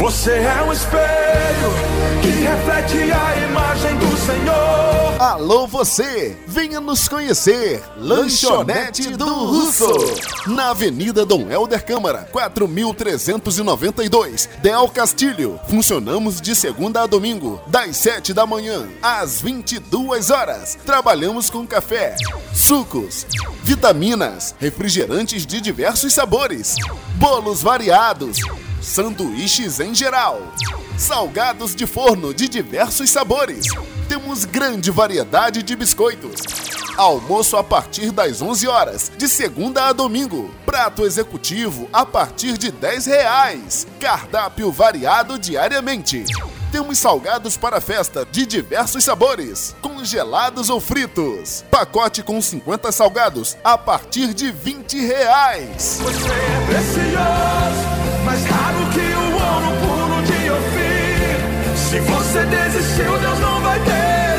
Você é um espelho que reflete a imagem do Senhor. Alô você, venha nos conhecer. Lanchonete do Russo. Na Avenida Dom Helder Câmara, 4392, Del Castilho. Funcionamos de segunda a domingo, das 7 da manhã às 22 horas. Trabalhamos com café, sucos, vitaminas, refrigerantes de diversos sabores, bolos variados sanduíches em geral, salgados de forno de diversos sabores. Temos grande variedade de biscoitos. Almoço a partir das 11 horas, de segunda a domingo. Prato executivo a partir de 10 reais. Cardápio variado diariamente. Temos salgados para festa de diversos sabores, congelados ou fritos. Pacote com 50 salgados a partir de 20 reais. Você é precioso, você desistiu, Deus não vai ter.